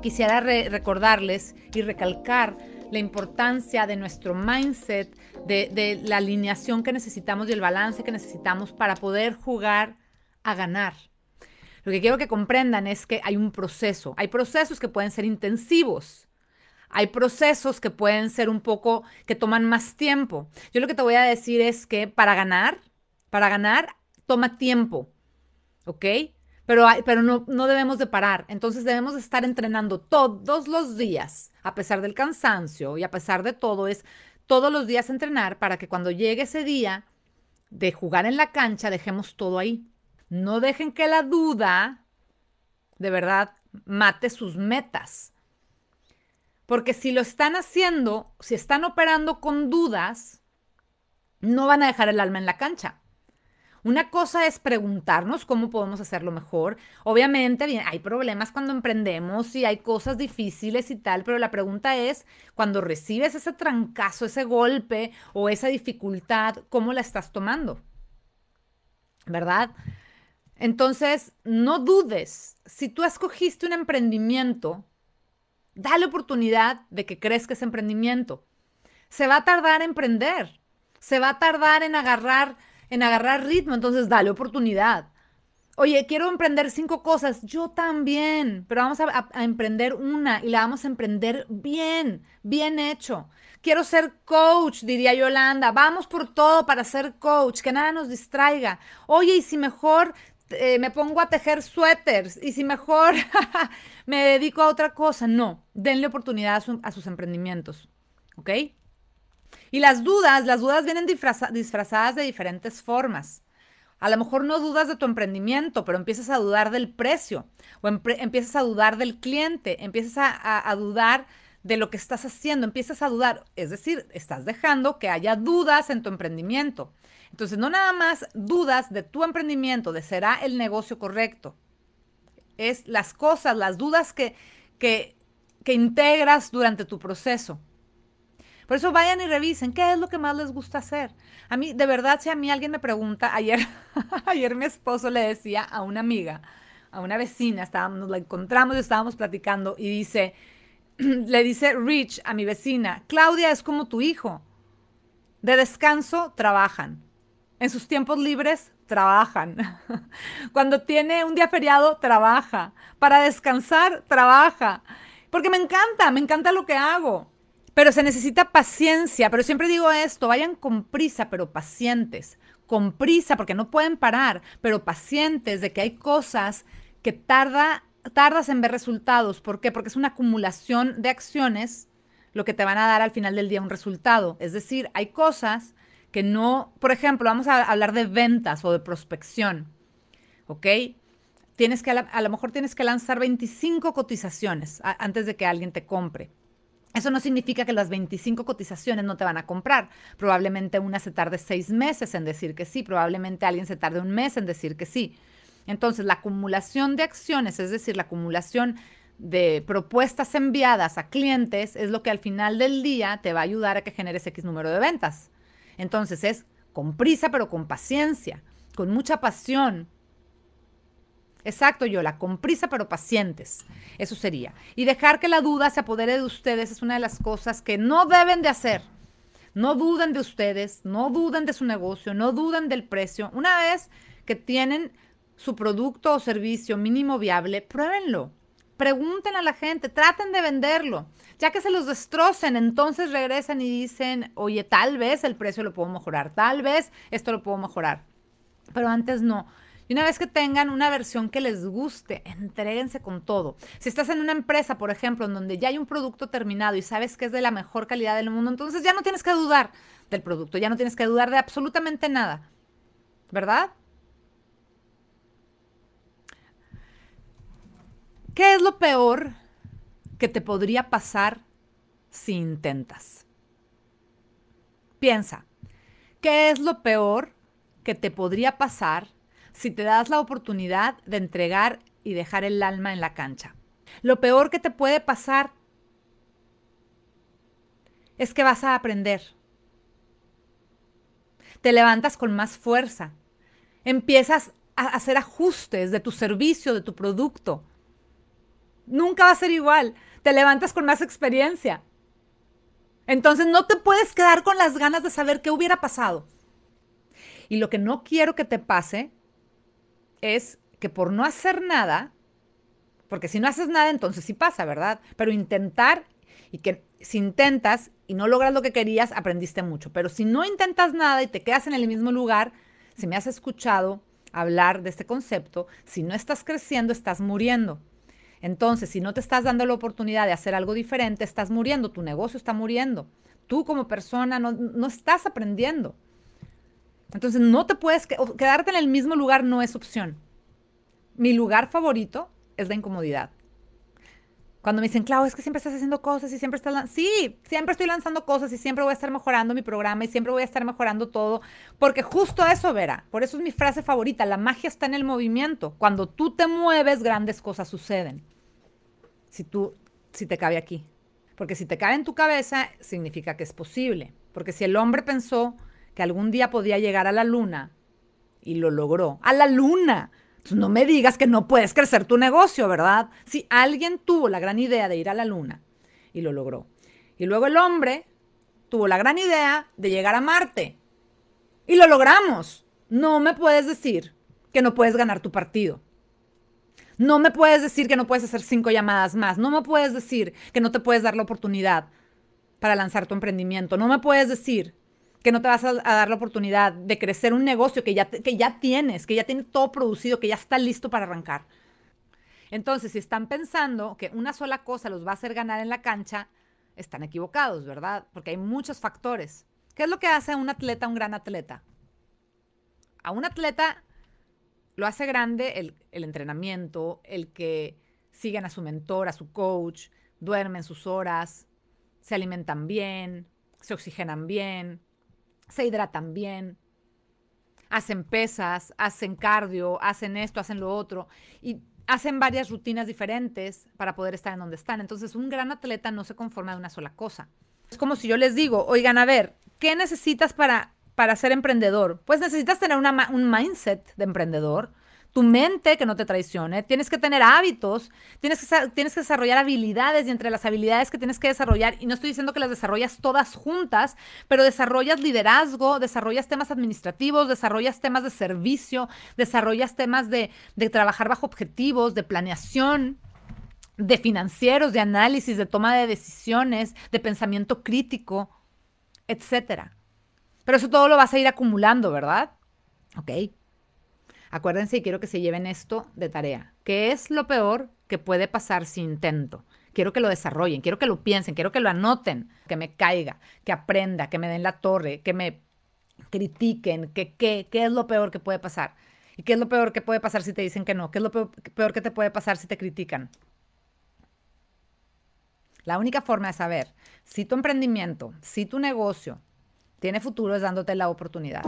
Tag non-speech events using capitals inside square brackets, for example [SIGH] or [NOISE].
quisiera recordarles y recalcar la importancia de nuestro mindset, de, de la alineación que necesitamos y el balance que necesitamos para poder jugar a ganar. Lo que quiero que comprendan es que hay un proceso. Hay procesos que pueden ser intensivos. Hay procesos que pueden ser un poco, que toman más tiempo. Yo lo que te voy a decir es que para ganar, para ganar, toma tiempo. ¿Ok? Pero, pero no, no debemos de parar. Entonces debemos de estar entrenando todos los días, a pesar del cansancio y a pesar de todo, es todos los días entrenar para que cuando llegue ese día de jugar en la cancha, dejemos todo ahí. No dejen que la duda, de verdad, mate sus metas. Porque si lo están haciendo, si están operando con dudas, no van a dejar el alma en la cancha. Una cosa es preguntarnos cómo podemos hacerlo mejor. Obviamente, bien, hay problemas cuando emprendemos y hay cosas difíciles y tal, pero la pregunta es, cuando recibes ese trancazo, ese golpe o esa dificultad, ¿cómo la estás tomando? ¿Verdad? Entonces, no dudes, si tú escogiste un emprendimiento, dale oportunidad de que crezca ese emprendimiento. Se va a tardar en emprender, se va a tardar en agarrar, en agarrar ritmo, entonces dale oportunidad. Oye, quiero emprender cinco cosas, yo también, pero vamos a, a emprender una y la vamos a emprender bien, bien hecho. Quiero ser coach, diría Yolanda. Vamos por todo para ser coach, que nada nos distraiga. Oye, y si mejor eh, me pongo a tejer suéteres y si mejor [LAUGHS] me dedico a otra cosa. No, denle oportunidad a, sus emprendimientos. ¿Ok? Y las dudas, las dudas vienen disfrazadas de diferentes formas. A lo mejor no dudas de tu emprendimiento, pero empiezas a dudar del precio o empiezas a dudar del cliente, empiezas a, dudar de lo que estás haciendo, empiezas a dudar, es decir, estás dejando que haya dudas en tu emprendimiento. Entonces, no nada más dudas de tu emprendimiento, de será el negocio correcto. Es las cosas, las dudas que, que, que integras durante tu proceso. Por eso vayan y revisen qué es lo que más les gusta hacer. A mí, de verdad, si a mí alguien me pregunta, [LAUGHS] ayer, ayer mi esposo le decía a una amiga, a una vecina, estábamos, nos la encontramos y estábamos platicando y dice, [CLEARS THROAT] le dice Rich a mi vecina, Claudia es como tu hijo. De descanso trabajan, en sus tiempos libres trabajan. [LAUGHS] Cuando tiene un día feriado, trabaja. Para descansar, trabaja. Porque me encanta, me encanta lo que hago. Pero se necesita paciencia. Pero siempre digo esto, vayan con prisa, pero pacientes. Con prisa, porque no pueden parar, pero pacientes de que hay cosas que tarda, tardas en ver resultados. ¿Por qué? Porque es una acumulación de acciones lo que te van a dar al final del día un resultado. Es decir, hay cosas que no, por ejemplo, vamos a hablar de ventas o de prospección, ¿ok? Tienes que, a, lo mejor tienes que lanzar 25 cotizaciones antes de que alguien te compre. Eso no significa que las 25 cotizaciones no te van a comprar. Probablemente una se tarde seis meses en decir que sí, probablemente alguien se tarde un mes en decir que sí. Entonces, la acumulación de acciones, es decir, la acumulación de propuestas enviadas a clientes, es lo que al final del día te va a ayudar a que generes X número de ventas. Entonces es con prisa, pero con paciencia, con mucha pasión. Exacto, Yola, con prisa pero pacientes. Eso sería. Y dejar que la duda se apodere de ustedes es una de las cosas que no deben de hacer. No duden de ustedes, no duden de su negocio, no duden del precio. Una vez que tienen su producto o servicio mínimo viable, pruébenlo. Pregunten a la gente, traten de venderlo. Ya que se los destrocen, entonces regresan y dicen, oye, tal vez el precio lo puedo mejorar, tal vez esto lo puedo mejorar. Pero antes no. Y una vez que tengan una versión que les guste, entréguense con todo. Si estás en una empresa, por ejemplo, en donde ya hay un producto terminado y sabes que es de la mejor calidad del mundo, entonces ya no tienes que dudar del producto, ya no tienes que dudar de absolutamente nada. ¿Verdad? ¿Qué es lo peor que te podría pasar si intentas? Piensa, ¿qué es lo peor que te podría pasar si te das la oportunidad de entregar y dejar el alma en la cancha? Lo peor que te puede pasar es que vas a aprender. Te levantas con más fuerza. Empiezas a hacer ajustes de tu servicio, de tu producto Nunca va a ser igual. Te levantas con más experiencia. Entonces no te puedes quedar con las ganas de saber qué hubiera pasado. Y lo que no quiero que te pase es que por no hacer nada, porque si no haces nada, entonces sí pasa, ¿verdad? Pero intentar y que si intentas y no logras lo que querías, aprendiste mucho. Pero si no intentas nada y te quedas en el mismo lugar, si me has escuchado hablar de este concepto, si no estás creciendo, estás muriendo. Entonces, si no te estás dando la oportunidad de hacer algo diferente, estás muriendo, tu negocio está muriendo. Tú como persona no, no estás aprendiendo. Entonces, no te puedes quedarte en el mismo lugar no es opción. Mi lugar favorito es la incomodidad. Cuando me dicen, Clau, es que siempre estás haciendo cosas y siempre estás... Sí, siempre estoy lanzando cosas y siempre voy a estar mejorando mi programa y siempre voy a estar mejorando todo, porque justo eso, Vera, por eso es mi frase favorita, la magia está en el movimiento. Cuando tú te mueves, grandes cosas suceden. Si tú, si te cabe aquí. Porque si te cabe en tu cabeza, significa que es posible. Porque si el hombre pensó que algún día podía llegar a la luna y lo logró, a la luna, no me digas que no puedes crecer tu negocio, ¿verdad? Si alguien tuvo la gran idea de ir a la luna y lo logró. Y luego el hombre tuvo la gran idea de llegar a Marte y lo logramos. No me puedes decir que no puedes ganar tu partido. No me puedes decir que no puedes hacer cinco llamadas más. No me puedes decir que no te puedes dar la oportunidad para lanzar tu emprendimiento. No me puedes decir que no te vas a, dar la oportunidad de crecer un negocio que ya, que ya tienes, que ya tiene todo producido, que ya está listo para arrancar. Entonces, si están pensando que una sola cosa los va a hacer ganar en la cancha, están equivocados, ¿verdad? Porque hay muchos factores. ¿Qué es lo que hace a un atleta un gran atleta? A un atleta lo hace grande el, el entrenamiento, el que siguen a su mentor, a su coach, duermen sus horas, se alimentan bien, se oxigenan bien, se hidratan bien, hacen pesas, hacen cardio, hacen esto, hacen lo otro y hacen varias rutinas diferentes para poder estar en donde están. Entonces, un gran atleta no se conforma de una sola cosa. Es como si yo les digo, oigan, a ver, ¿qué necesitas para, para ser emprendedor? Pues necesitas tener un mindset de emprendedor, tu mente que no te traicione, tienes que tener hábitos, tienes que, tienes que desarrollar habilidades y entre las habilidades que tienes que desarrollar, y no estoy diciendo que las desarrollas todas juntas, pero desarrollas liderazgo, desarrollas temas administrativos, desarrollas temas de servicio, desarrollas temas de, de trabajar bajo objetivos, de planeación de financieros, de análisis, de toma de decisiones, de pensamiento crítico, etcétera. Pero eso todo lo vas a ir acumulando, ¿verdad? Ok. Acuérdense y quiero que se lleven esto de tarea. ¿Qué es lo peor que puede pasar si intento? Quiero que lo desarrollen, quiero que lo piensen, quiero que lo anoten, que me caiga, que aprenda, que me den la torre, que me critiquen, que qué, qué es lo peor que puede pasar. ¿Y qué es lo peor que puede pasar si te dicen que no? ¿Qué es lo peor, peor que te puede pasar si te critican? La única forma de saber si tu emprendimiento, si tu negocio tiene futuro es dándote la oportunidad.